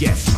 Yes.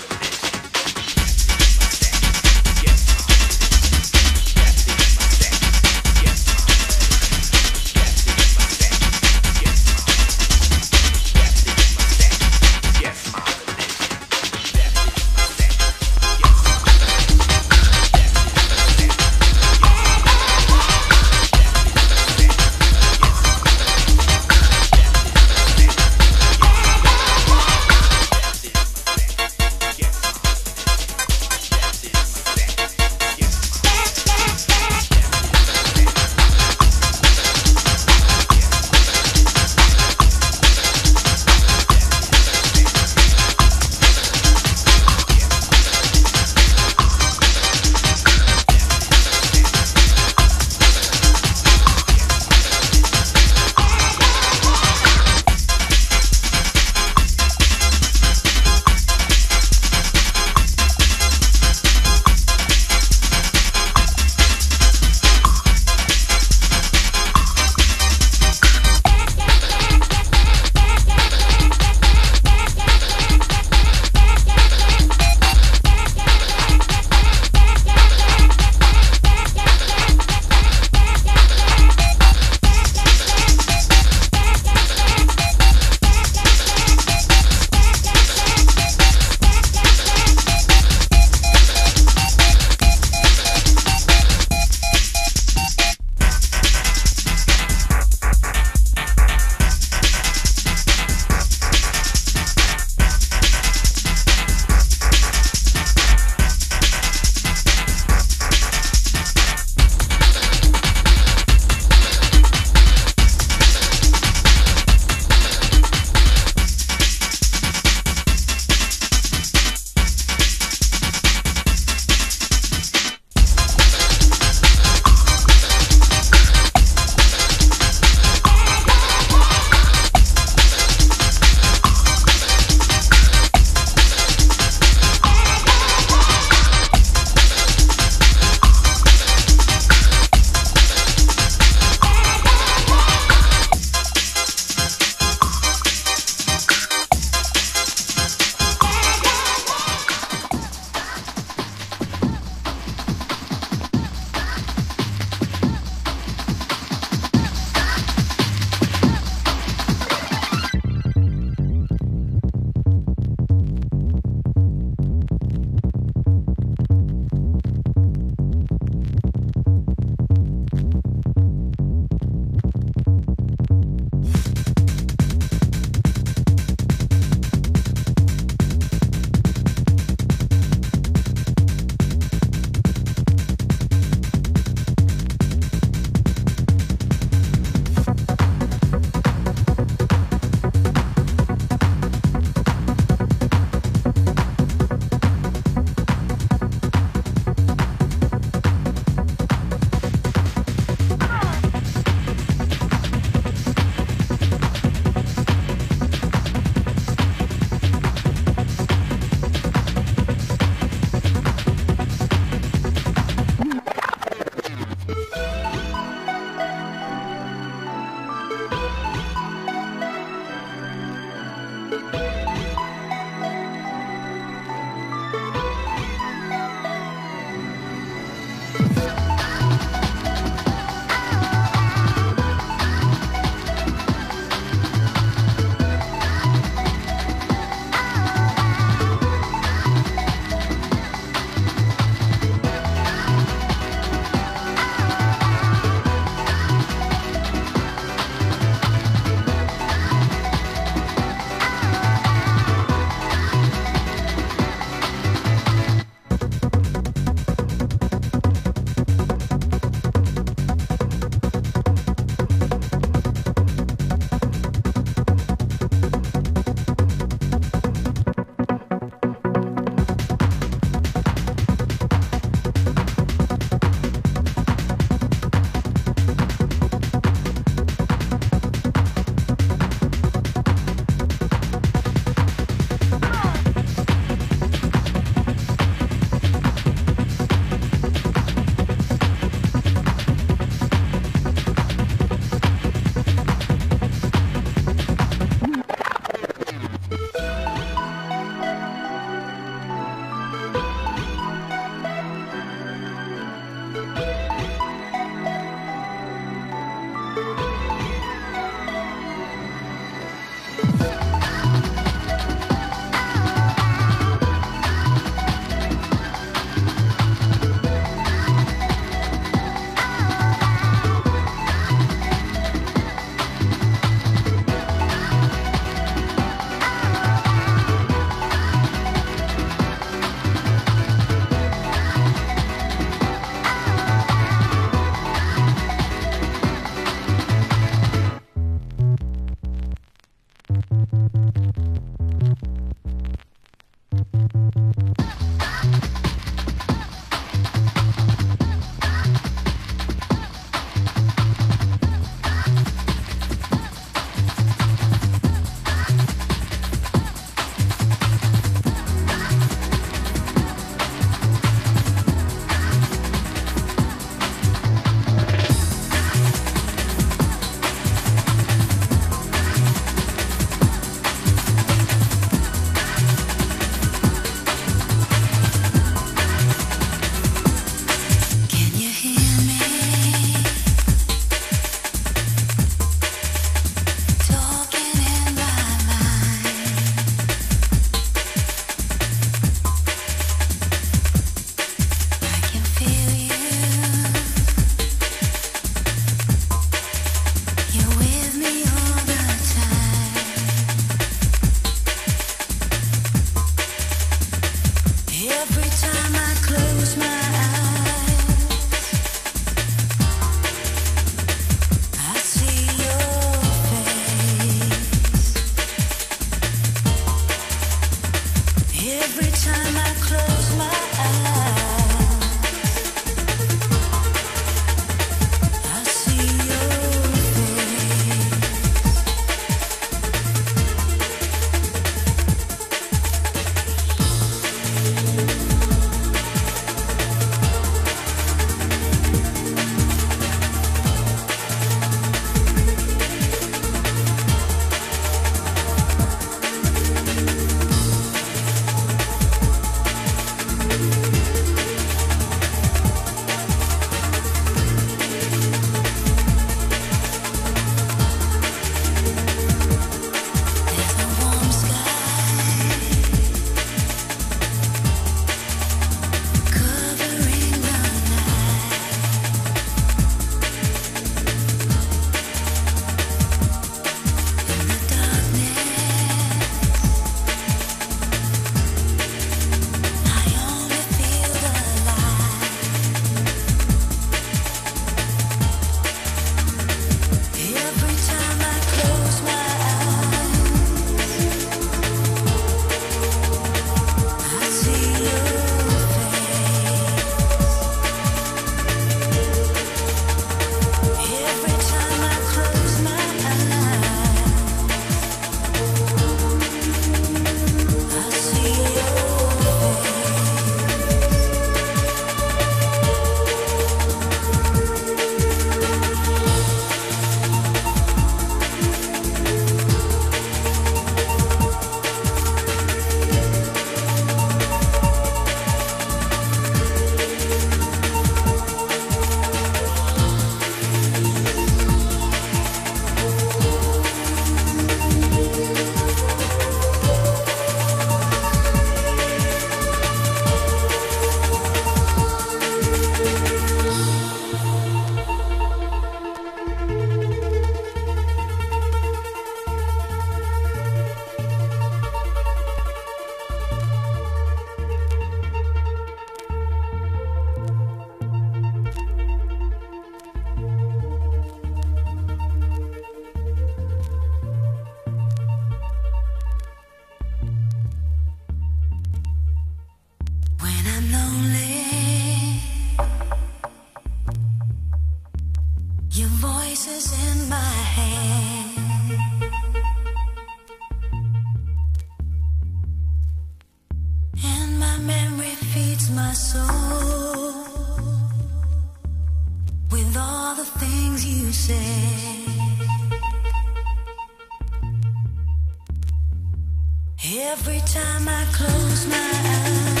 Time I close my eyes,